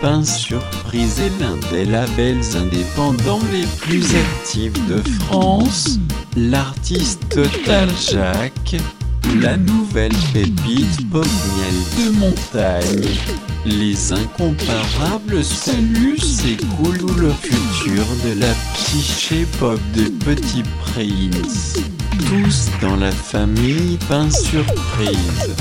Pain Surprise est l'un des labels indépendants les plus actifs de France. L'artiste Total Jacques, la nouvelle pépite pop de montagne. Les incomparables saluts s'écoulent ou le futur de la psyché pop de Petit Prince. Tous dans la famille Pain Surprise.